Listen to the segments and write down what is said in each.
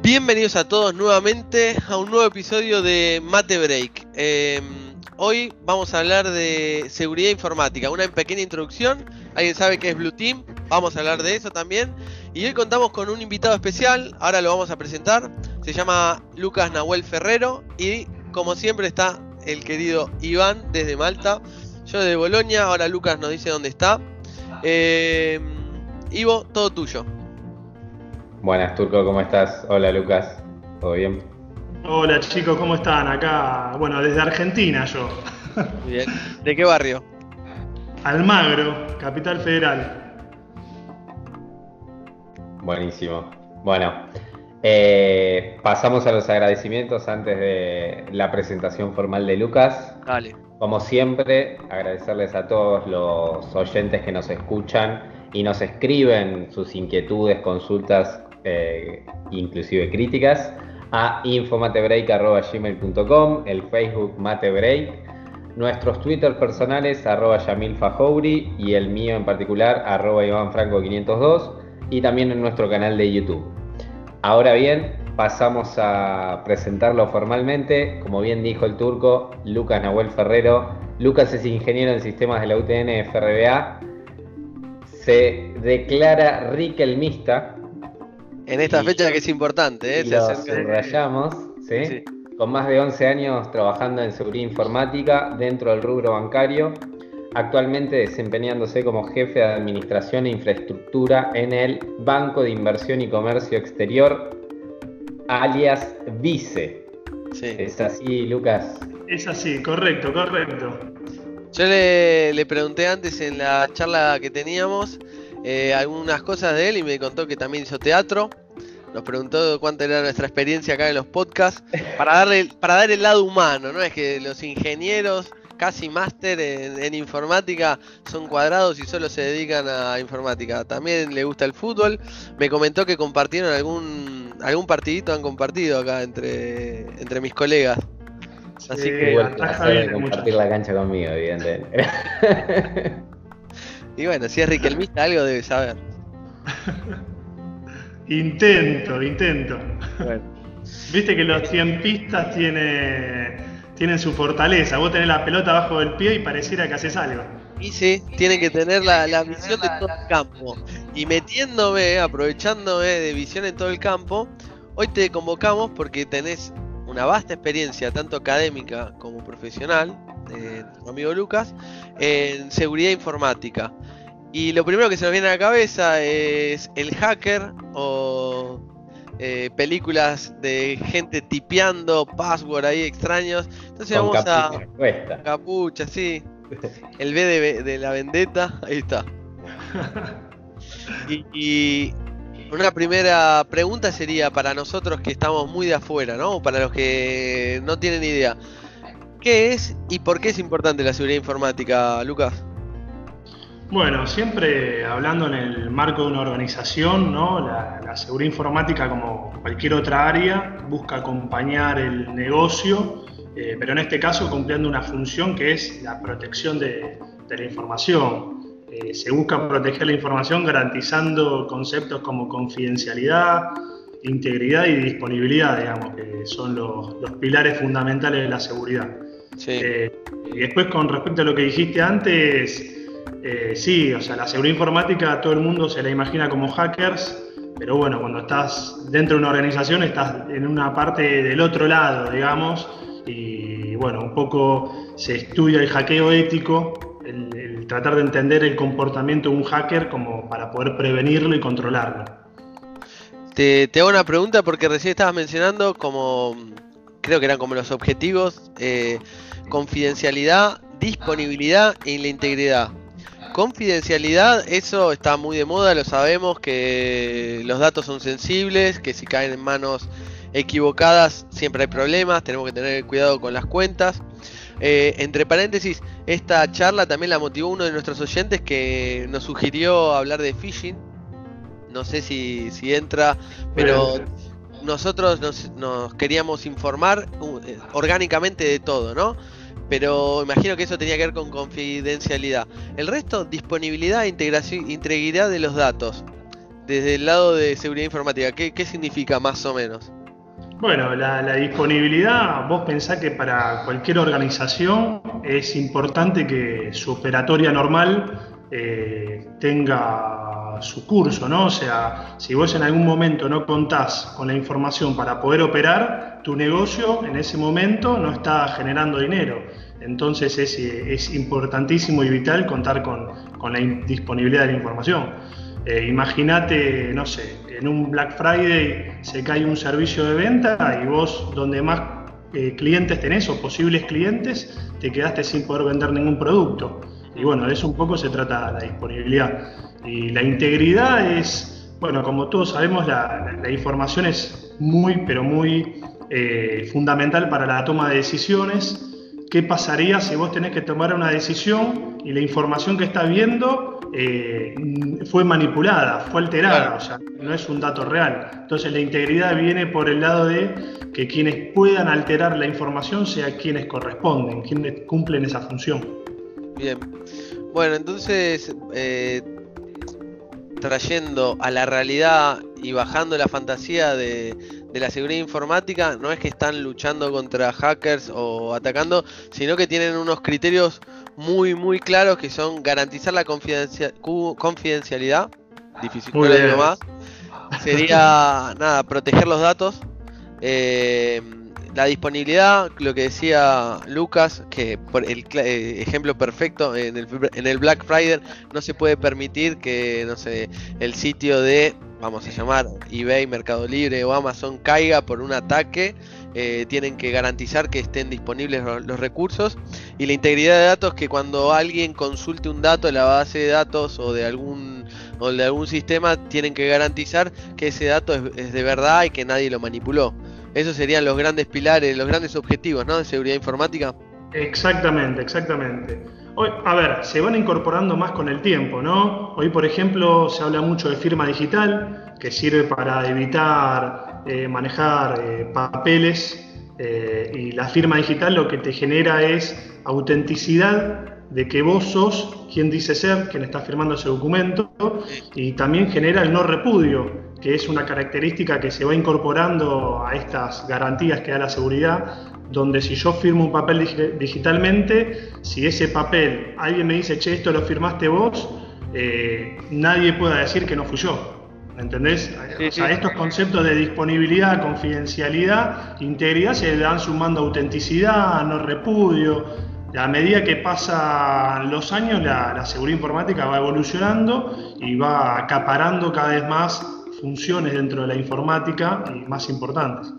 Bienvenidos a todos nuevamente a un nuevo episodio de Mate Break. Em, hoy vamos a hablar de seguridad informática, una pequeña introducción. ¿Alguien sabe qué es Blue Team? Vamos a hablar de eso también. Y hoy contamos con un invitado especial, ahora lo vamos a presentar. Se llama Lucas Nahuel Ferrero y como siempre está el querido Iván desde Malta. Yo de Bolonia, ahora Lucas nos dice dónde está. Em, Ivo, todo tuyo. Buenas, Turco, ¿cómo estás? Hola, Lucas. ¿Todo bien? Hola, chicos, ¿cómo están? Acá, bueno, desde Argentina yo. bien. ¿De qué barrio? Almagro, Capital Federal. Buenísimo. Bueno, eh, pasamos a los agradecimientos antes de la presentación formal de Lucas. Dale. Como siempre, agradecerles a todos los oyentes que nos escuchan y nos escriben sus inquietudes, consultas eh, inclusive críticas, a infomatebreak.gmail.com, el Facebook Matebreak, nuestros Twitter personales arroba Yamil Fajouri y el mío en particular arroba Iván Franco 502 y también en nuestro canal de YouTube. Ahora bien, pasamos a presentarlo formalmente. Como bien dijo el turco, Lucas Nahuel Ferrero. Lucas es ingeniero en sistemas de la UTN FRBA. Se declara riquelmista, en esta fecha que es importante, ¿eh? Se subrayamos, ¿sí? Con más de 11 años trabajando en seguridad informática dentro del rubro bancario, actualmente desempeñándose como jefe de administración e infraestructura en el Banco de Inversión y Comercio Exterior, alias Vice. Sí. ¿Es así, Lucas? Es así, correcto, correcto. Yo le, le pregunté antes en la charla que teníamos eh, algunas cosas de él y me contó que también hizo teatro. Nos preguntó cuánto era nuestra experiencia acá en los podcasts. Para, darle, para dar el lado humano, ¿no? Es que los ingenieros, casi máster en, informática, son cuadrados y solo se dedican a informática. También le gusta el fútbol. Me comentó que compartieron algún, algún partidito, han compartido acá entre, entre mis colegas. Así que. compartir la cancha conmigo, evidentemente. Y bueno, si es Riquelmista, algo debe saber. intento, intento. Viste que los tiempistas tiene, tienen su fortaleza. Vos tenés la pelota abajo del pie y pareciera que haces algo. Y sí, tiene que tener la, la visión de todo el campo. Y metiéndome, aprovechándome de visión en todo el campo, hoy te convocamos porque tenés una vasta experiencia, tanto académica como profesional, de tu amigo Lucas, en seguridad informática. Y lo primero que se nos viene a la cabeza es el hacker o eh, películas de gente tipeando password ahí extraños. Entonces vamos a. Capucha, sí. El B de, la vendetta, ahí está. y, una primera pregunta sería para nosotros que estamos muy de afuera, ¿no? Para los que no tienen idea. ¿Qué es y por qué es importante la seguridad informática, Lucas? Bueno, siempre hablando en el marco de una organización, ¿no? la, seguridad informática, como cualquier otra área, busca acompañar el negocio, eh, pero en este caso cumpliendo una función que es la protección de, la información. Eh, se busca proteger la información garantizando conceptos como confidencialidad, integridad y disponibilidad, digamos, que son los, pilares fundamentales de la seguridad. Eh, y después, con respecto a lo que dijiste antes, eh, sí, o sea, la seguridad informática todo el mundo se la imagina como hackers, pero bueno, cuando estás dentro de una organización estás en una parte del otro lado, digamos, y bueno, un poco se estudia el hackeo ético, el, tratar de entender el comportamiento de un hacker como para poder prevenirlo y controlarlo. Te, hago una pregunta porque recién estabas mencionando como, creo que eran como los objetivos, eh, confidencialidad, disponibilidad y la integridad. Confidencialidad, eso está muy de moda, lo sabemos que los datos son sensibles, que si caen en manos equivocadas siempre hay problemas, tenemos que tener cuidado con las cuentas. Eh, entre paréntesis, esta charla también la motivó uno de nuestros oyentes que nos sugirió hablar de phishing. No sé si, si entra, pero nosotros nos, queríamos informar uh, eh, orgánicamente de todo, ¿no? Pero imagino que eso tenía que ver con confidencialidad. El resto, disponibilidad e integridad de los datos. Desde el lado de seguridad informática, ¿qué, significa más o menos? Bueno, la, disponibilidad, vos pensás que para cualquier organización es importante que su operatoria normal eh, tenga su curso, ¿no? O sea, si vos en algún momento no contás con la información para poder operar, tu negocio en ese momento no está generando dinero. Entonces es, importantísimo y vital contar con, la disponibilidad de la información. Eh, imagínate, no sé, en un Black Friday se cae un servicio de venta y vos donde más eh, clientes tenés o posibles clientes, te quedaste sin poder vender ningún producto. Y bueno, de eso un poco se trata la disponibilidad. Y la integridad es, bueno, como todos sabemos, la, información es muy, pero muy eh, fundamental para la toma de decisiones. ¿Qué pasaría si vos tenés que tomar una decisión y la información que estás viendo eh, fue manipulada, fue alterada, o sea, no es un dato real. Entonces la integridad viene por el lado de que quienes puedan alterar la información sean quienes corresponden, quienes cumplen esa función. Bien, bueno, entonces eh, trayendo a la realidad y bajando la fantasía de, de la seguridad informática, no es que están luchando contra hackers o atacando, sino que tienen unos criterios muy, muy claros que son garantizar la confidencialidad. Difícil, más. Sería, nada, proteger los datos. Eh, la disponibilidad, lo que decía Lucas, que por el eh, ejemplo perfecto en el, en el Black Friday no se puede permitir que, no sé, el sitio de, vamos a llamar, eBay, Mercado Libre o Amazon caiga por un ataque eh, tienen que garantizar que estén disponibles los, recursos y la integridad de datos que cuando alguien consulte un dato de la base de datos o de algún o de algún sistema tienen que garantizar que ese dato es, de verdad y que nadie lo manipuló. Esos serían los grandes pilares, los grandes objetivos, ¿no? De seguridad informática. Exactamente, exactamente. A ver, se van incorporando más con el tiempo, ¿no? Hoy, por ejemplo, se habla mucho de firma digital, que sirve para evitar eh, manejar eh, papeles eh, y la firma digital lo que te genera es autenticidad de que vos sos quien dice ser, quien está firmando ese documento, y también genera el no repudio, que es una característica que se va incorporando a estas garantías que da la seguridad, donde si yo firmo un papel digitalmente, si ese papel alguien me dice, che, esto lo firmaste vos, nadie pueda decir que no fui yo. ¿Entendés? o sea, estos conceptos de disponibilidad, confidencialidad, integridad se le dan sumando autenticidad, no repudio. A medida que pasan los años, la, seguridad informática va evolucionando y va acaparando cada vez más funciones dentro de la informática y más importantes.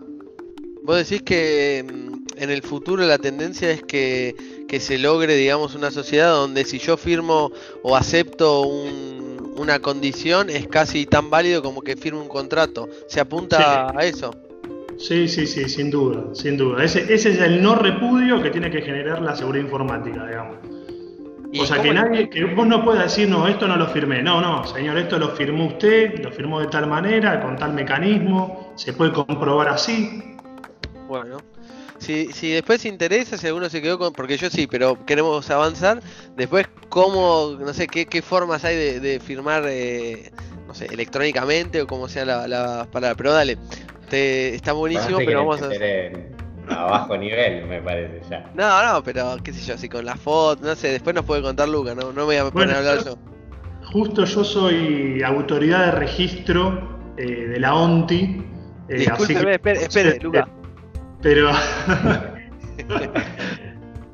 Vos decís que mm, en el futuro la tendencia es que, que se logre, digamos, una sociedad donde si yo firmo o acepto un una condición es casi tan válido como que firme un contrato. ¿Se apunta a eso? Sí, sí, sí, sin duda, sin duda. Ese, ese, es el no repudio que tiene que generar la seguridad informática, digamos. O sea, que nadie, que vos no puedas decir, no, esto no lo firmé. No, no, señor, esto lo firmó usted, lo firmó de tal manera, con tal mecanismo, se puede comprobar así. Bueno, si, si después interesa, si alguno se quedó con. Porque yo sí, pero queremos avanzar. Después, ¿cómo, no sé, qué, qué formas hay de, firmar, eh, no sé, electrónicamente o como sea la, palabra? Pero dale, te, está buenísimo, pero vamos a. A bajo nivel, me parece ya. No, no, pero qué sé yo, así con la foto, no sé, después nos puede contar Luca, no, no me voy a poner a hablar yo. Justo yo soy autoridad de registro eh, de la ONTI. Eh, Discúlpeme, espere, espere, Luca. Pero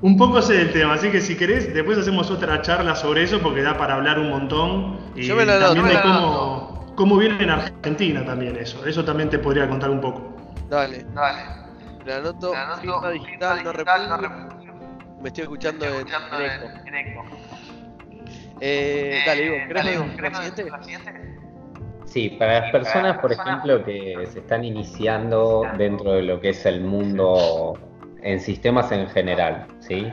un poco sé del tema, así que si querés, después hacemos otra charla sobre eso porque da para hablar un montón. Y también de cómo, cómo viene en Argentina también eso. Eso también te podría contar un poco. Dale, dale. Le anoto, firma digital, no repudio. Me estoy escuchando, en, eco. Eh, dale, Ivo, ¿querés la siguiente? Sí, para las personas, por ejemplo, que se están iniciando dentro de lo que es el mundo en sistemas en general, ¿sí?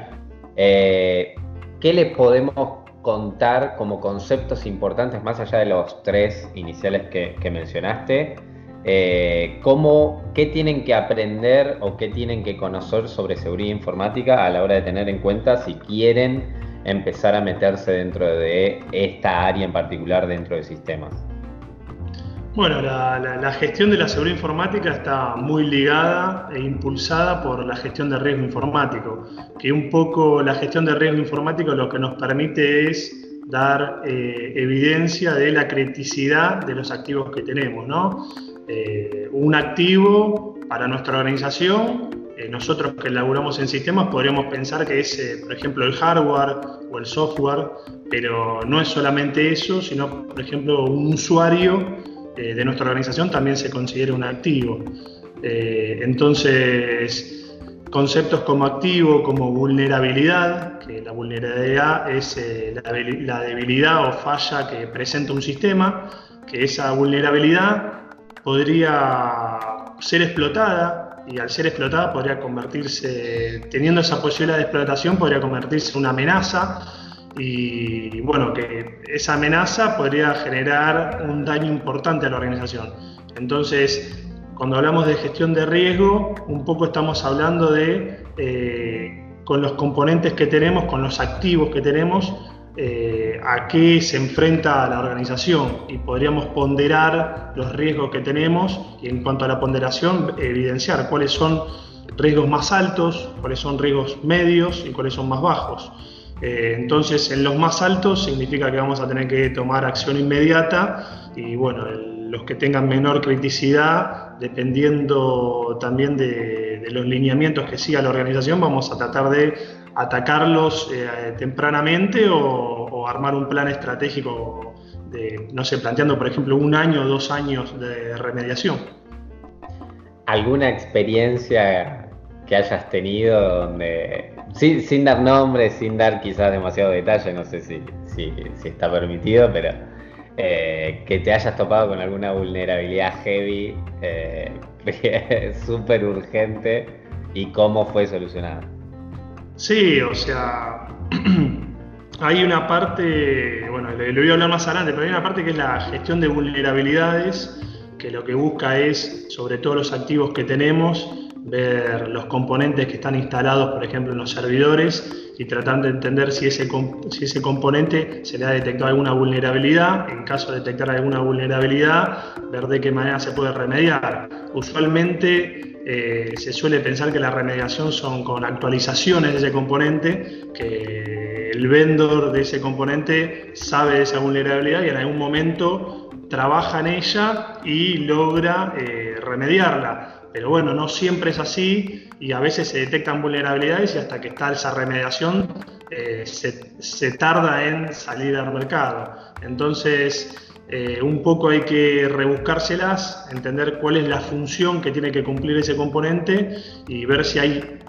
Eh, ¿Qué le podemos contar como conceptos importantes, más allá de los tres iniciales que, mencionaste, eh, ¿cómo, ¿qué tienen que aprender o qué tienen que conocer sobre seguridad informática a la hora de tener en cuenta si quieren empezar a meterse dentro de esta área en particular dentro de sistemas? Bueno, la, gestión de la seguridad informática está muy ligada e impulsada por la gestión de riesgo informático, que un poco la gestión de riesgo informático lo que nos permite es dar eh, evidencia de la criticidad de los activos que tenemos. ¿no? Eh, un activo para nuestra organización, eh, nosotros que elaboramos en sistemas podríamos pensar que es, por ejemplo, el hardware o el software, pero no es solamente eso, sino, por ejemplo, un usuario de nuestra organización también se considera un activo. entonces, conceptos como activo, como vulnerabilidad, que la vulnerabilidad es eh, la, debilidad o falla que presenta un sistema, que esa vulnerabilidad podría ser explotada y al ser explotada podría convertirse, teniendo esa posibilidad de explotación, podría convertirse en una amenaza y bueno, que esa amenaza podría generar un daño importante a la organización. Entonces, cuando hablamos de gestión de riesgo, un poco estamos hablando de, eh, con los componentes que tenemos, con los activos que tenemos, eh, a qué se enfrenta la organización y podríamos ponderar los riesgos que tenemos y en cuanto a la ponderación, evidenciar cuáles son riesgos más altos, cuáles son riesgos medios y cuáles son más bajos. Eh, entonces, en los más altos significa que vamos a tener que tomar acción inmediata y bueno, los que tengan menor criticidad dependiendo también de, los lineamientos que siga la organización, vamos a tratar de atacarlos eh, tempranamente o, armar un plan estratégico de, no sé, planteando, por ejemplo, un año o dos años de remediación. ¿Alguna experiencia que hayas tenido donde, sin, dar nombres, sin dar quizás demasiado detalle, no sé si, está permitido, pero eh, que te hayas topado con alguna vulnerabilidad heavy, eh, súper urgente, y cómo fue solucionada. Sí, o sea, hay una parte, bueno, lo voy a hablar más adelante, pero hay una parte que es la gestión de vulnerabilidades, que lo que busca es, sobre todo los activos que tenemos, ver los componentes que están instalados, por ejemplo, en los servidores y tratando de entender si ese, componente se le ha detectado alguna vulnerabilidad. En caso de detectar alguna vulnerabilidad, ver de qué manera se puede remediar. Usualmente eh, se suele pensar que la remediación son con actualizaciones de ese componente, que el vendor de ese componente sabe de esa vulnerabilidad y en algún momento trabaja en ella y logra eh, remediarla pero bueno, no siempre es así y a veces se detectan vulnerabilidades y hasta que está esa remediación eh, se, tarda en salir al mercado. Entonces, eh, un poco hay que rebuscárselas, entender cuál es la función que tiene que cumplir ese componente y ver si hay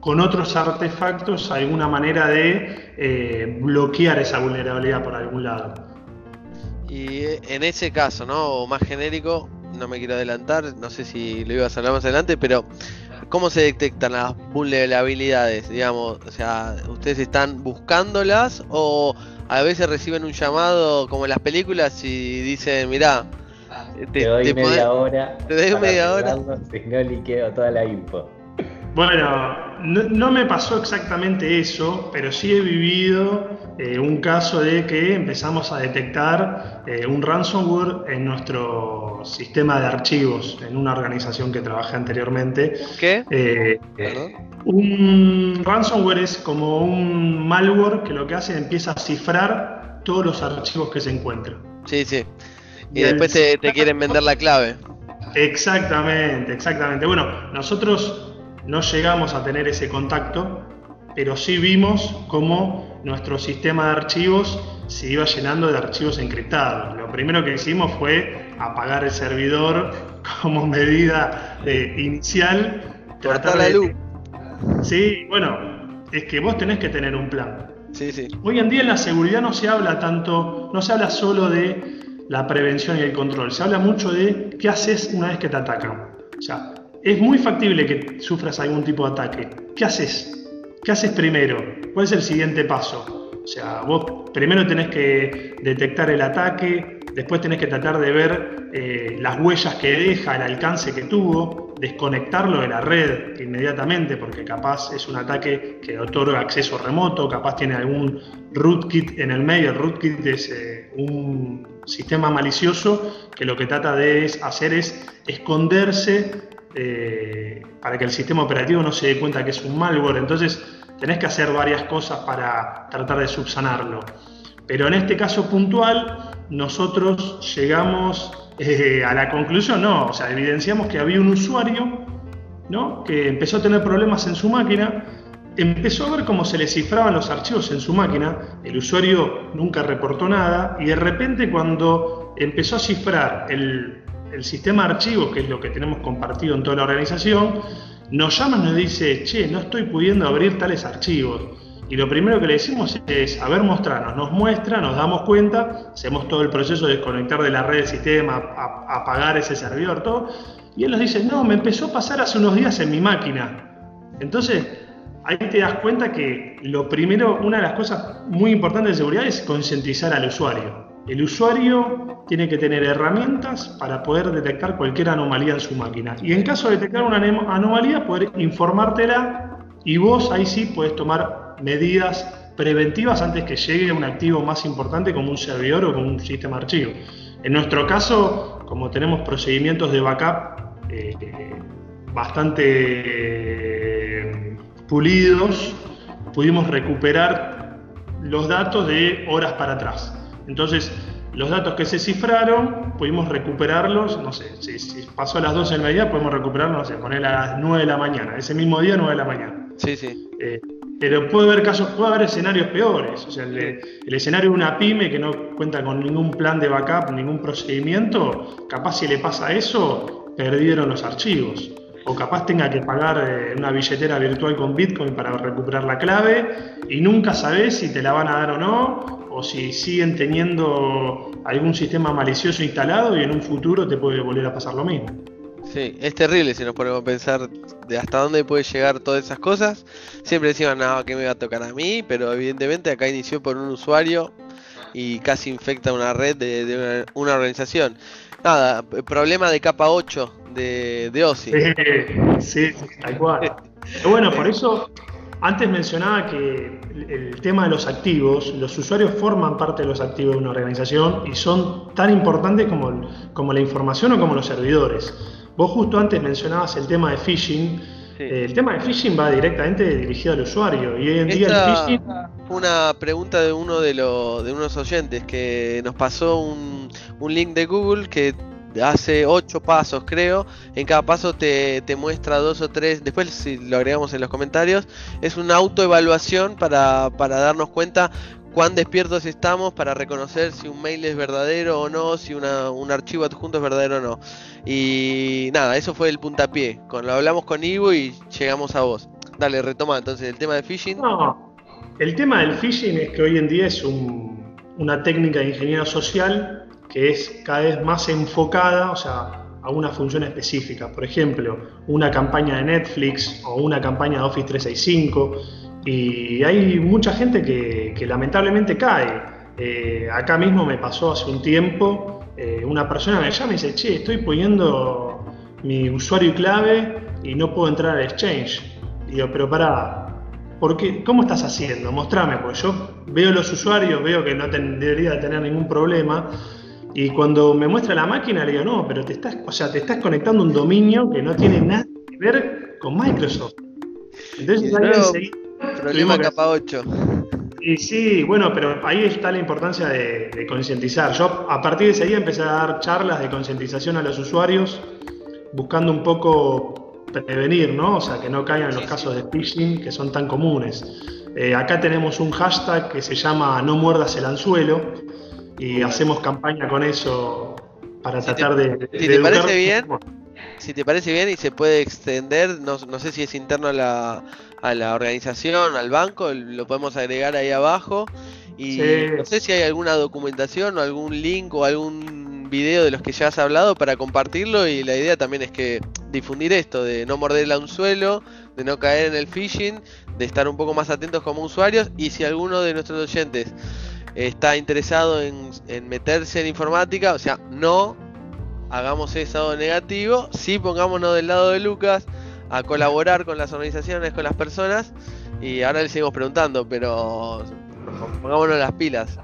con otros artefactos alguna manera de eh, bloquear esa vulnerabilidad por algún lado. Y en ese caso, ¿no? O más genérico, no me quiero adelantar, no sé si lo ibas a hablar más adelante, pero ¿cómo se detectan las vulnerabilidades? Digamos, o sea, ¿ustedes están buscándolas o a veces reciben un llamado como en las películas y dicen, mirá, te, doy media hora. Te doy media hora. Si no liqueo toda la info. Bueno, no, me pasó exactamente eso, pero sí he vivido eh, un caso de que empezamos a detectar eh, un ransomware en nuestro sistema de archivos, en una organización que trabajé anteriormente. ¿Qué? Eh, un ransomware es como un malware que lo que hace es empieza a cifrar todos los archivos que se encuentran. Sí, sí. Y, después te, te quieren vender la clave. Exactamente, exactamente. Bueno, nosotros no llegamos a tener ese contacto, pero sí vimos cómo nuestro sistema de archivos se iba llenando de archivos encriptados. Lo primero que hicimos fue apagar el servidor como medida eh, inicial. Tratar la luz. Sí, bueno, es que vos tenés que tener un plan. Sí, sí. Hoy en día en la seguridad no se habla tanto, no se habla solo de la prevención y el control, se habla mucho de qué haces una vez que te atacan. O sea, es muy factible que sufras algún tipo de ataque. ¿Qué haces? ¿Qué haces primero? ¿Cuál es el siguiente paso? O sea, vos primero tenés que detectar el ataque, después tenés que tratar de ver eh, las huellas que deja, el alcance que tuvo, desconectarlo de la red inmediatamente, porque capaz es un ataque que otorga acceso remoto, capaz tiene algún rootkit en el medio. El rootkit es eh, un sistema malicioso que lo que trata de hacer es esconderse eh, para que el sistema operativo no se dé cuenta que es un malware. Entonces tenés que hacer varias cosas para tratar de subsanarlo. Pero en este caso puntual, nosotros llegamos eh, a la conclusión, no, o sea, evidenciamos que había un usuario ¿no? que empezó a tener problemas en su máquina, empezó a ver cómo se le cifraban los archivos en su máquina, el usuario nunca reportó nada, y de repente cuando empezó a cifrar el el sistema de archivos, que es lo que tenemos compartido en toda la organización, nos llama y nos dice, che, no estoy pudiendo abrir tales archivos. Y lo primero que le decimos es, a ver, mostrarnos. Nos muestra, nos damos cuenta, hacemos todo el proceso de desconectar de la red del sistema, apagar ese servidor, todo. Y él nos dice, no, me empezó a pasar hace unos días en mi máquina. Entonces, ahí te das cuenta que lo primero, una de las cosas muy importantes de seguridad es concientizar al usuario. El usuario tiene que tener herramientas para poder detectar cualquier anomalía en su máquina. Y en caso de detectar una anomalía, poder informártela y vos ahí sí puedes tomar medidas preventivas antes que llegue un activo más importante como un servidor o como un sistema archivo. En nuestro caso, como tenemos procedimientos de backup eh, bastante eh, pulidos, pudimos recuperar los datos de horas para atrás. Entonces, los datos que se cifraron, pudimos recuperarlos, no sé, si, pasó a las 12 del mediodía, podemos recuperarlos, no sé, poner a las 9 de la mañana, ese mismo día, 9 de la mañana. Sí, sí. Eh, pero puede haber casos, puede haber escenarios peores. O sea, el, escenario de una pyme que no cuenta con ningún plan de backup, ningún procedimiento, capaz si le pasa eso, perdieron los archivos. O capaz tenga que pagar eh, una billetera virtual con Bitcoin para recuperar la clave y nunca sabes si te la van a dar o no, o si siguen teniendo algún sistema malicioso instalado y en un futuro te puede volver a pasar lo mismo. Sí, es terrible si nos ponemos a pensar de hasta dónde puede llegar todas esas cosas. Siempre decían, no, que me va a tocar a mí, pero evidentemente acá inició por un usuario y casi infecta una red de, una, organización. Nada, problema de capa 8 de, de OSI. Sí, sí, tal cual. bueno, por eso antes mencionaba que el tema de los activos, los usuarios forman parte de los activos de una organización y son tan importantes como, como la información o como los servidores. Vos justo antes mencionabas el tema de phishing. el tema de phishing va directamente dirigido al usuario y hoy en día el phishing... Una pregunta de uno de, los de unos oyentes que nos pasó un, un link de Google que hace ocho pasos creo, en cada paso te, muestra dos o tres, después si lo agregamos en los comentarios, es una autoevaluación para, para darnos cuenta cuán despiertos estamos para reconocer si un mail es verdadero o no, si un archivo adjunto es verdadero o no. Y nada, eso fue el puntapié. Con, lo hablamos con Ivo y llegamos a vos. Dale, retoma entonces el tema de phishing. No, el tema del phishing es que hoy en día es una técnica de ingeniería social que es cada vez más enfocada, o sea, a una función específica. Por ejemplo, una campaña de Netflix o una campaña de Office 365. Y hay mucha gente que, lamentablemente cae. Eh, acá mismo me pasó hace un tiempo, eh, una persona me llama y dice, che, estoy poniendo mi usuario y clave y no puedo entrar al Exchange. Digo, pero para, ¿por qué? ¿cómo estás haciendo? Mostrame, porque yo veo los usuarios, veo que no debería tener ningún problema, y cuando me muestra la máquina, le digo, no, pero te estás, o sea, te estás conectando un dominio que no tiene nada que ver con Microsoft. Entonces ahí enseguida. Problema capa 8. Y sí, bueno, pero ahí está la importancia de, concientizar. Yo a partir de ese día empecé a dar charlas de concientización a los usuarios, buscando un poco prevenir, ¿no? O sea, que no caigan en los casos de phishing que son tan comunes. Eh, acá tenemos un hashtag que se llama No muerdas el anzuelo, y hacemos campaña con eso para tratar de, Si te parece bien, si te parece bien y se puede extender, no, no sé si es interno a la, a la organización, al banco, lo podemos agregar ahí abajo. Y no sé si hay alguna documentación o algún link o algún video de los que ya has hablado para compartirlo y la idea también es que difundir esto, de no morder el anzuelo, de no caer en el phishing, de estar un poco más atentos como usuarios y si alguno de nuestros oyentes está interesado en, meterse en informática, o sea, no hagamos eso negativo, sí pongámonos del lado de Lucas a colaborar con las organizaciones, con las personas, y ahora le seguimos preguntando, pero pongámonos las pilas.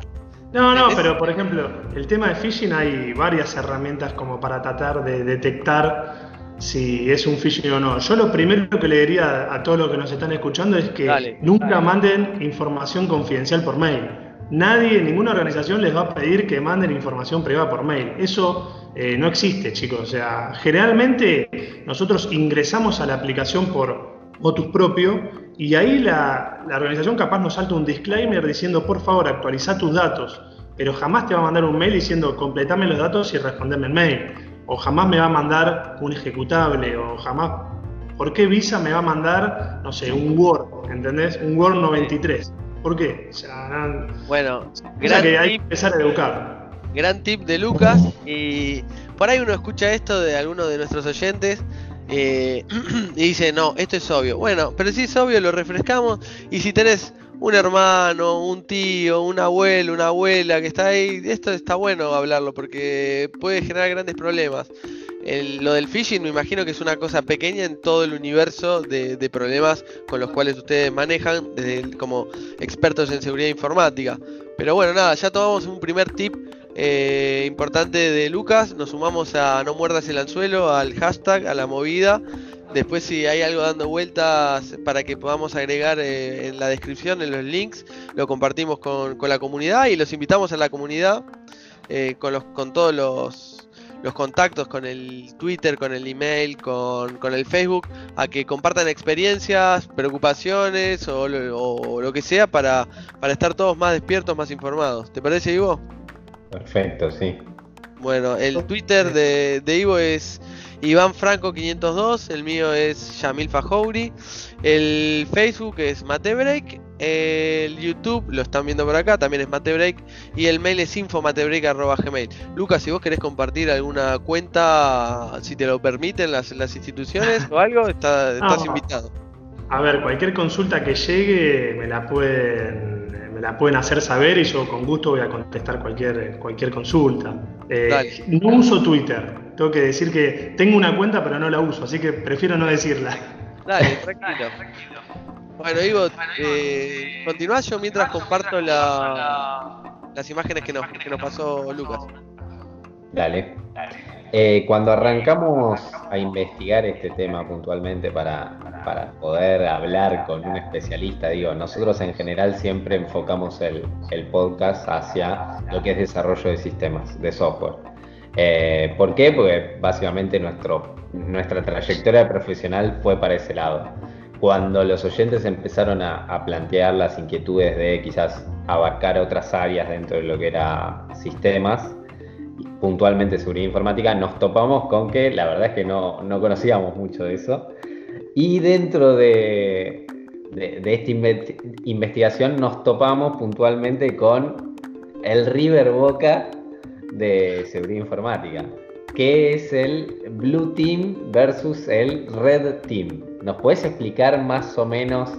No, no, pero por ejemplo, el tema de phishing hay varias herramientas como para tratar de detectar si es un phishing o no. Yo lo primero que le diría a todos los que nos están escuchando es que nunca manden información confidencial por mail. Nadie, ninguna organización les va a pedir que manden información privada por mail. Eso eh, no existe, chicos. O sea, generalmente nosotros ingresamos a la aplicación por motus propio y ahí la, la organización capaz nos salta un disclaimer diciendo por favor actualiza tus datos, pero jamás te va a mandar un mail diciendo completame los datos y respondeme el mail o jamás me va a mandar un ejecutable, o jamás. ¿Por qué Visa me va a mandar, no sé, un Word? ¿Entendés? Un Word 93. ¿Por qué? O sea, bueno, gran que hay que empezar a educar. Gran tip de Lucas. Y por ahí uno escucha esto de alguno de nuestros oyentes. Eh, y dice, no, esto es obvio. Bueno, pero si es obvio, lo refrescamos. Y si tenés un hermano, un tío, un abuelo, una abuela que está ahí, esto está bueno hablarlo porque puede generar grandes problemas. Lo del phishing me imagino que es una cosa pequeña en todo el universo de, problemas con los cuales ustedes manejan como expertos en seguridad informática. Pero bueno, nada, ya tomamos un primer tip eh, importante de Lucas, nos sumamos a No muerdas el anzuelo, al hashtag, a la movida. Después si hay algo dando vueltas para que podamos agregar eh, en la descripción, en los links, lo compartimos con, la comunidad y los invitamos a la comunidad eh, con todos los, los, contactos, con el Twitter, con el email, con, con el Facebook, a que compartan experiencias, preocupaciones o, lo que sea para, para estar todos más despiertos, más informados. ¿Te parece, Ivo? Perfecto, sí. Bueno, el Twitter de, de Ivo es Iván Franco 502, el mío es Yamil Fajouri, el Facebook es Matebreak, el YouTube lo están viendo por acá, también es Matebreak y el mail es infomatebreak.gmail. Lucas, si vos querés compartir alguna cuenta, si te lo permiten las, las instituciones o algo, estás invitado. A ver, cualquier consulta que llegue me la pueden la pueden hacer saber y yo con gusto voy a contestar cualquier, cualquier consulta. Eh, no uso Twitter, tengo que decir que tengo una cuenta pero no la uso, así que prefiero no decirla. Dale, tranquilo. Bueno, Ivo, eh, continúa yo mientras comparto las imágenes que nos, que nos pasó Lucas. Dale. Eh, cuando arrancamos a investigar este tema puntualmente para, para, poder hablar con un especialista, digo, nosotros en general siempre enfocamos el, el podcast hacia lo que es desarrollo de sistemas, de software. Eh, ¿Por qué? Porque básicamente nuestro, nuestra trayectoria profesional fue para ese lado. Cuando los oyentes empezaron a, plantear las inquietudes de quizás abarcar otras áreas dentro de lo que era sistemas, puntualmente seguridad informática, nos topamos con que la verdad es que no, conocíamos mucho de eso. Y dentro de, de, esta investigación nos topamos puntualmente con el River Boca de seguridad informática, que es el Blue Team versus el Red Team. ¿Nos puedes explicar más o menos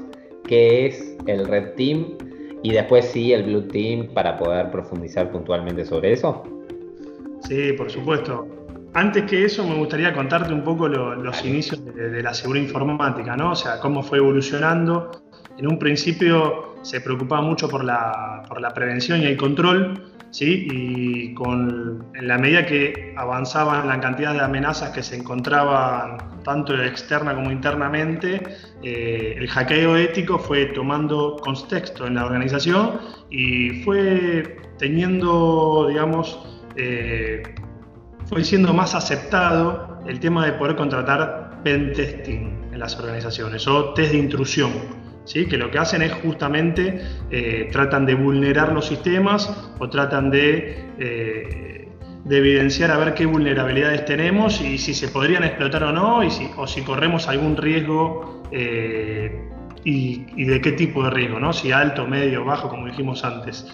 qué es el Red Team y después sí el Blue Team para poder profundizar puntualmente sobre eso? Sí, por supuesto. Antes que eso, me gustaría contarte un poco los inicios de, la seguridad informática, ¿no? O sea, cómo fue evolucionando. En un principio se preocupaba mucho por la, por la prevención y el control, ¿sí? Y con, en la medida que avanzaban la cantidad de amenazas que se encontraban tanto externa como internamente, eh, el hackeo ético fue tomando contexto en la organización y fue teniendo, digamos, eh, fue siendo más aceptado el tema de poder contratar pen testing en las organizaciones o test de intrusión, ¿sí? que lo que hacen es justamente eh, tratan de vulnerar los sistemas o tratan de, eh, de, evidenciar a ver qué vulnerabilidades tenemos y si se podrían explotar o no y si, o si corremos algún riesgo y, y, de qué tipo de riesgo, ¿no? si alto, medio, bajo, como dijimos antes.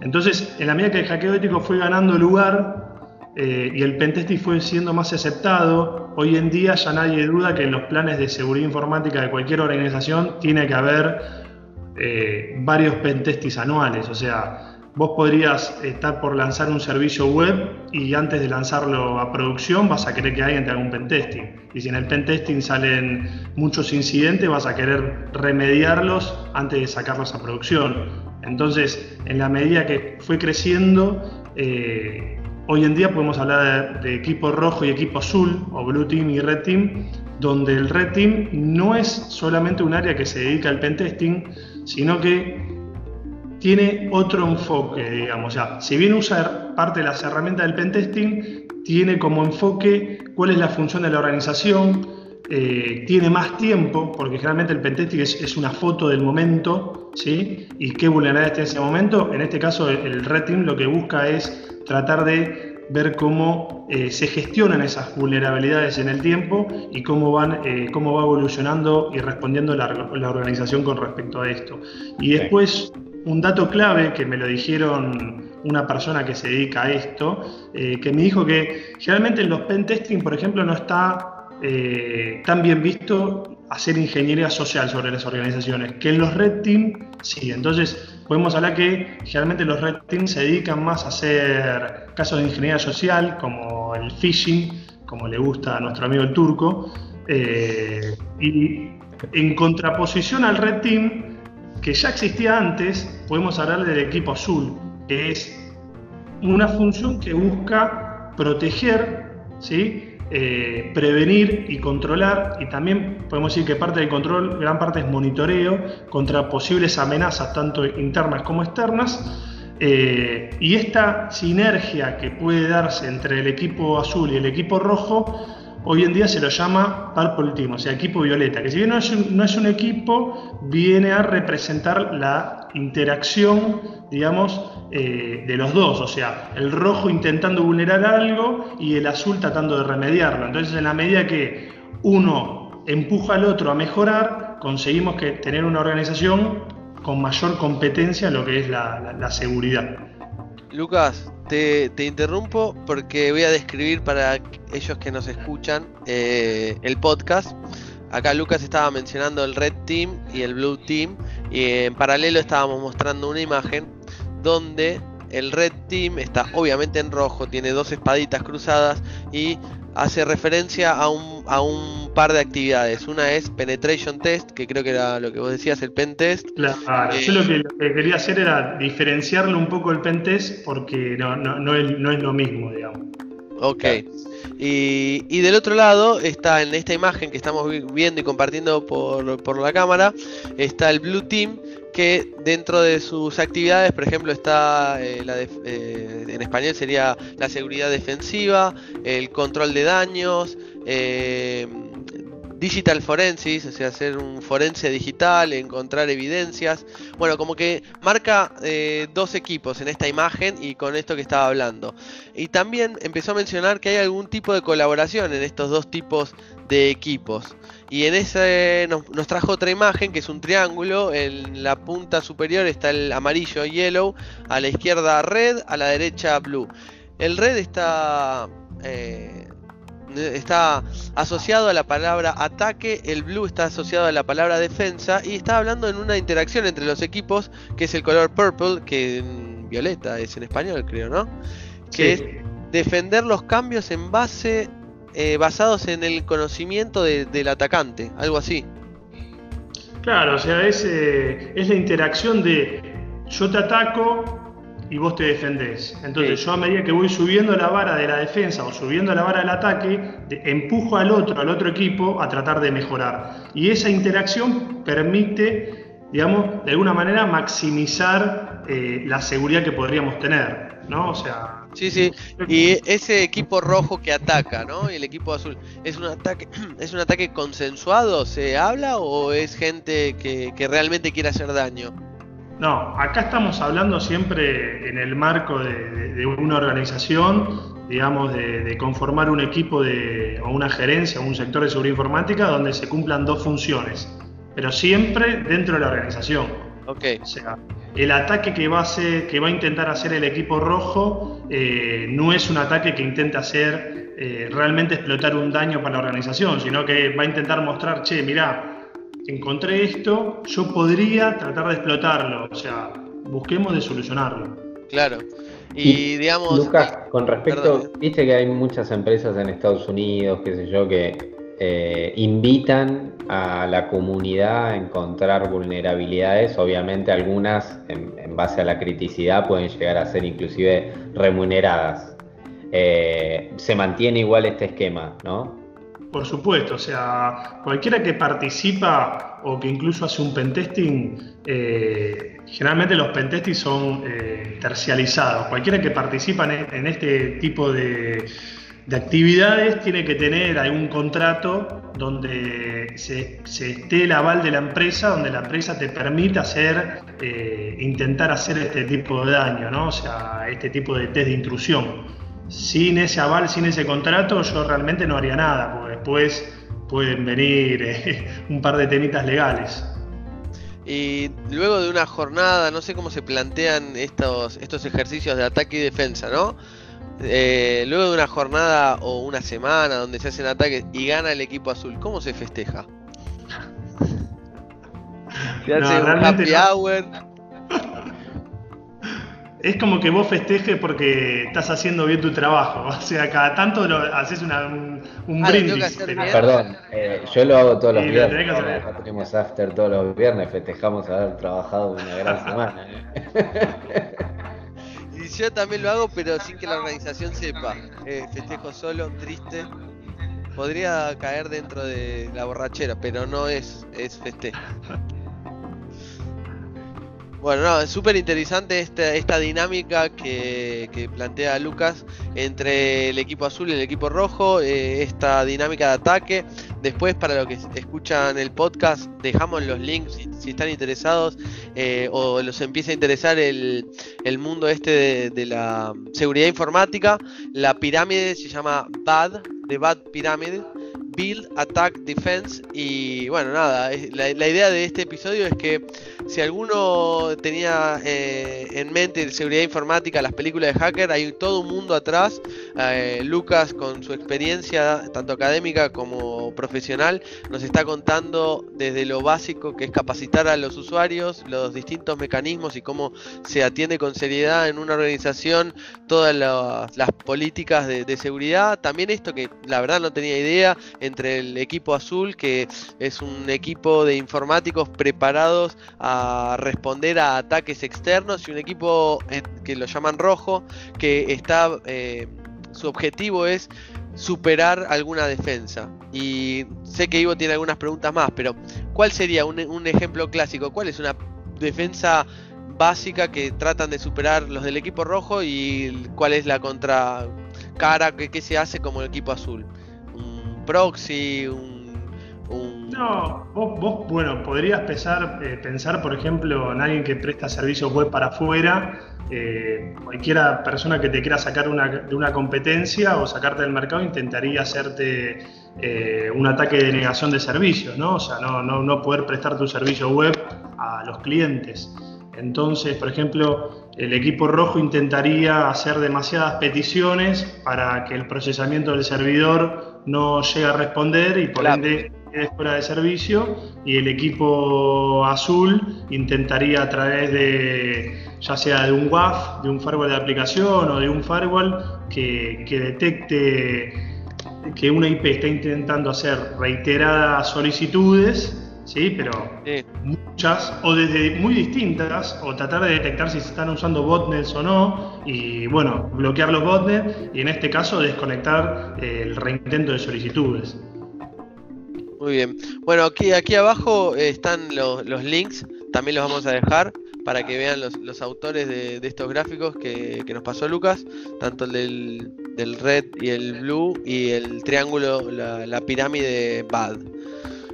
Entonces, en la medida que el hackeo ético fue ganando lugar eh, y el pentesting fue siendo más aceptado, hoy en día ya nadie duda que en los planes de seguridad informática de cualquier organización tiene que haber eh, varios pentestis anuales. O sea, vos podrías estar por lanzar un servicio web y antes de lanzarlo a producción vas a querer que alguien te haga un pentesting. Y si en el pentesting salen muchos incidentes, vas a querer remediarlos antes de sacarlos a producción. Entonces, en la medida que fue creciendo, eh, hoy en día podemos hablar de, equipo rojo y equipo azul, o blue team y red team, donde el red team no es solamente un área que se dedica al pentesting, sino que tiene otro enfoque, digamos. ya si bien usa parte de las herramientas del pentesting, tiene como enfoque cuál es la función de la organización, eh, tiene más tiempo, porque generalmente el pentesting es, una foto del momento, ¿sí? Y qué vulnerabilidad está en ese momento. En este caso, el Red Team lo que busca es tratar de ver cómo eh, se gestionan esas vulnerabilidades en el tiempo y cómo, van, eh, cómo va evolucionando y respondiendo la, la, organización con respecto a esto. Y después, un dato clave que me lo dijeron una persona que se dedica a esto, que me dijo que generalmente en los pentesting, por ejemplo, no está eh, tan bien visto hacer ingeniería social sobre las organizaciones, que en los red team sí. Entonces, podemos hablar que generalmente los red team se dedican más a hacer casos de ingeniería social, como el phishing, como le gusta a nuestro amigo el turco, eh, y en contraposición al red team, que ya existía antes, podemos hablar del equipo azul, que es una función que busca proteger, ¿sí? Eh, prevenir y controlar, y también podemos decir que parte del control, gran parte es monitoreo contra posibles amenazas, tanto internas como externas. Eh, y esta sinergia que puede darse entre el equipo azul y el equipo rojo hoy en día se lo llama Purple o sea, equipo violeta, que si bien no es un, no es un equipo, viene a representar la interacción, digamos, eh, de los dos, o sea, el rojo intentando vulnerar algo y el azul tratando de remediarlo. Entonces, en la medida que uno empuja al otro a mejorar, conseguimos que tener una organización con mayor competencia en lo que es la, seguridad. Lucas, te, interrumpo porque voy a describir para ellos que nos escuchan eh, el podcast. Acá Lucas estaba mencionando el Red Team y el Blue Team y en paralelo estábamos mostrando una imagen donde el Red Team está obviamente en rojo, tiene dos espaditas cruzadas y hace referencia a un, a un par de actividades. Una es Penetration Test, que creo que era lo que vos decías, el Pen Test. Claro, yo lo que, quería hacer era diferenciarlo un poco el Pen Test porque no, no, no, es, no es, lo mismo, digamos. Ok. Y, y, del otro lado está en esta imagen que estamos viendo y compartiendo por, por la cámara, está el Blue Team, que dentro de sus actividades, por ejemplo, está eh, eh, en español sería la seguridad defensiva, el control de daños, eh, digital forensis, o sea, hacer un forense digital, encontrar evidencias. Bueno, como que marca dos equipos en esta imagen y con esto que estaba hablando. Y también empezó a mencionar que hay algún tipo de colaboración en estos dos tipos de equipos. Y en ese nos, trajo otra imagen que es un triángulo. En la punta superior está el amarillo yellow, a la izquierda red, a la derecha blue. El red está eh, está asociado a la palabra ataque, el blue está asociado a la palabra defensa y está hablando en una interacción entre los equipos que es el color purple, que en violeta es en español creo, ¿no? Que es defender los cambios en base eh, basados en el conocimiento del atacante, algo así. Claro, o sea, es, eh, es la interacción de yo te ataco y vos te defendés. Entonces yo a medida que voy subiendo la vara de la defensa o subiendo la vara del ataque, empujo al otro, al otro equipo a tratar de mejorar. Y esa interacción permite, digamos, de alguna manera maximizar eh, la seguridad que podríamos tener, ¿no? O sea, Sí, sí. Y ese equipo rojo que ataca, ¿no? Y el equipo azul, ¿es un ataque, es un ataque consensuado? ¿Se habla o es gente que, realmente quiere hacer daño? No, acá estamos hablando siempre en el marco de, una organización, digamos, de, conformar un equipo de, o una gerencia o un sector de seguridad informática donde se cumplan dos funciones, pero siempre dentro de la organización. Ok. O sea, el ataque que va a, que va a intentar hacer el equipo rojo eh, no es un ataque que intenta hacer eh, realmente explotar un daño para la organización, sino que va a intentar mostrar, che, mirá, encontré esto, yo podría tratar de explotarlo, o sea, busquemos de solucionarlo. Claro. Y, digamos. Lucas, con respecto, viste que hay muchas empresas en Estados Unidos, qué sé yo, que eh, invitan a la comunidad a encontrar vulnerabilidades. Obviamente, algunas, en, base a la criticidad, pueden llegar a ser inclusive remuneradas. Eh, se mantiene igual este esquema, ¿no? Por supuesto, o sea, cualquiera que participa o que incluso hace un pentesting, eh, generalmente los pentesting son tercializados. Cualquiera que participa en, este tipo de, actividades tiene que tener algún contrato donde se, esté el aval de la empresa, donde la empresa te permita hacer, eh, intentar hacer este tipo de daño, ¿no? O sea, este tipo de test de intrusión sin ese aval, sin ese contrato, yo realmente no haría nada, porque después pueden venir eh, un par de temitas legales. Y luego de una jornada, no sé cómo se plantean estos, estos ejercicios de ataque y defensa, ¿no? Eh, luego de una jornada o una semana donde se hacen ataques y gana el equipo azul, ¿cómo se festeja? Se hace un happy hour es como que vos festejes porque estás haciendo bien tu trabajo. O sea, cada tanto haces un, ah, brindis. Perdón, eh, yo lo hago todos los viernes. Nosotros tenemos after todos los viernes, festejamos haber trabajado una gran semana. Y yo también lo hago, pero sin que la organización sepa. Eh, festejo solo, triste. Podría caer dentro de la borrachera, pero no es, es festejo. Bueno, no, es súper interesante esta, esta dinámica que, plantea Lucas entre el equipo azul y el equipo rojo, eh, esta dinámica de ataque. Después, para los que escuchan el podcast, dejamos los links si, están interesados eh, o los empieza a interesar el, mundo este de, la seguridad informática. La pirámide se llama BAD, de BAD Pyramid Build, Attack, Defense. Y bueno, nada, la, idea de este episodio es que si alguno tenía eh, en mente seguridad informática, las películas de hacker, hay todo un mundo atrás. Eh, Lucas, con su experiencia, tanto académica como profesional, nos está contando desde lo básico que es capacitar a los usuarios, los distintos mecanismos y cómo se atiende con seriedad en una organización todas las, políticas de, de seguridad. También esto que la verdad no tenía idea entre el equipo azul, que es un equipo de informáticos preparados a responder a ataques externos, y un equipo que lo llaman rojo, que está, eh, su objetivo es superar alguna defensa. Y sé que Ivo tiene algunas preguntas más, pero ¿cuál sería un, ejemplo clásico? ¿Cuál es una defensa básica que tratan de superar los del equipo rojo y cuál es la contracara que, que se hace como el equipo azul? proxy, un... No, vos, bueno, podrías pensar, eh, pensar, por ejemplo, en alguien que presta servicios web para afuera, eh, cualquiera persona que te quiera sacar una, de una competencia o sacarte del mercado intentaría hacerte eh, un ataque de negación de servicios, ¿no? O sea, no, no, no poder prestar tu servicio web a los clientes. Entonces, por ejemplo, el equipo rojo intentaría hacer demasiadas peticiones para que el procesamiento del servidor no llegue a responder y por ende quede fuera de servicio. Y el equipo azul intentaría a través de, ya sea de un WAF, de un firewall de aplicación o de un firewall que, que detecte que una IP está intentando hacer reiteradas solicitudes ¿sí? Pero muchas, o desde muy distintas, o tratar de detectar si se están usando botnets o no, y bueno, bloquear los botnets y en este caso desconectar el reintento de solicitudes. Muy bien. Bueno, aquí, aquí abajo están los, links, también los vamos a dejar para que vean los, autores de, estos gráficos que, nos pasó Lucas, tanto el del, red y el blue y el triángulo, la, la pirámide BAD.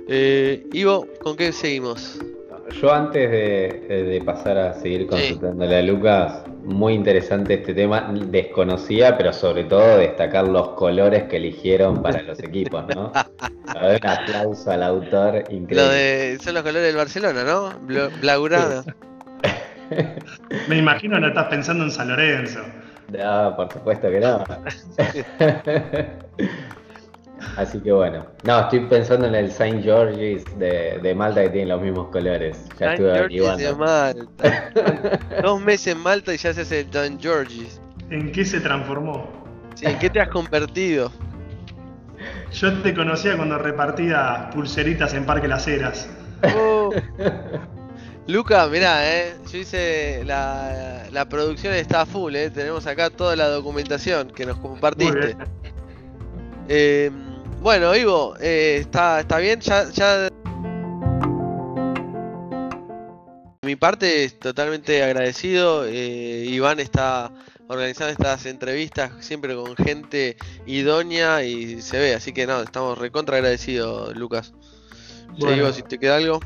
Eh, Ivo, ¿con qué seguimos? Yo antes de, pasar a seguir consultándole a Lucas, muy interesante este tema, desconocía, pero sobre todo destacar los colores que eligieron para los equipos, ¿no? un aplauso al autor, increíble. son los colores del Barcelona, ¿no? Blaugrana. Me imagino no estás pensando en San Lorenzo. No, por supuesto que no. Así que bueno. No, estoy pensando en el Saint George's de, Malta que tiene los mismos colores. Ya Saint George's de Malta. Dos meses en Malta y ya se hace el Saint George's. ¿En qué se transformó? Sí, ¿en qué te has convertido? Yo te conocía cuando repartía pulseritas en Parque Las Heras. Oh. Luca, mirá, eh, yo hice la, la producción está full, eh, tenemos acá toda la documentación que nos compartiste. Eh, bueno, Ivo, eh, está, está bien, ya, ya... mi parte es totalmente agradecido. Eh, Iván está organizando estas entrevistas siempre con gente idónea y se ve, así que no, estamos recontra agradecidos, Lucas. Bueno. si te queda algo.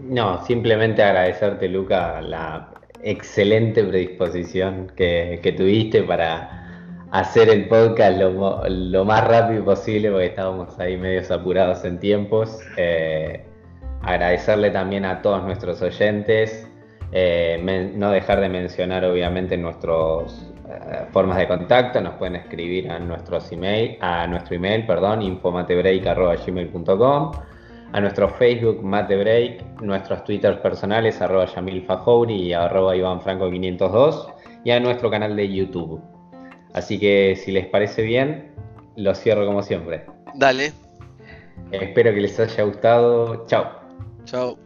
No, simplemente agradecerte, Luca, la excelente predisposición que, tuviste para hacer el podcast lo, más rápido posible, porque estábamos ahí medio apurados en tiempos. Eh, agradecerle también a todos nuestros oyentes. Eh, no dejar de mencionar, obviamente, nuestras eh, formas de contacto. Nos pueden escribir a, nuestros email, a nuestro email, perdón, infomatebreak.gmail.com a nuestro Facebook Matebreak, nuestros Twitter personales arroba Yamil y arroba Iván Franco 502 y a nuestro canal de YouTube. Así que si les parece bien, lo cierro como siempre. Dale. Espero que les haya gustado. Chao. Chao.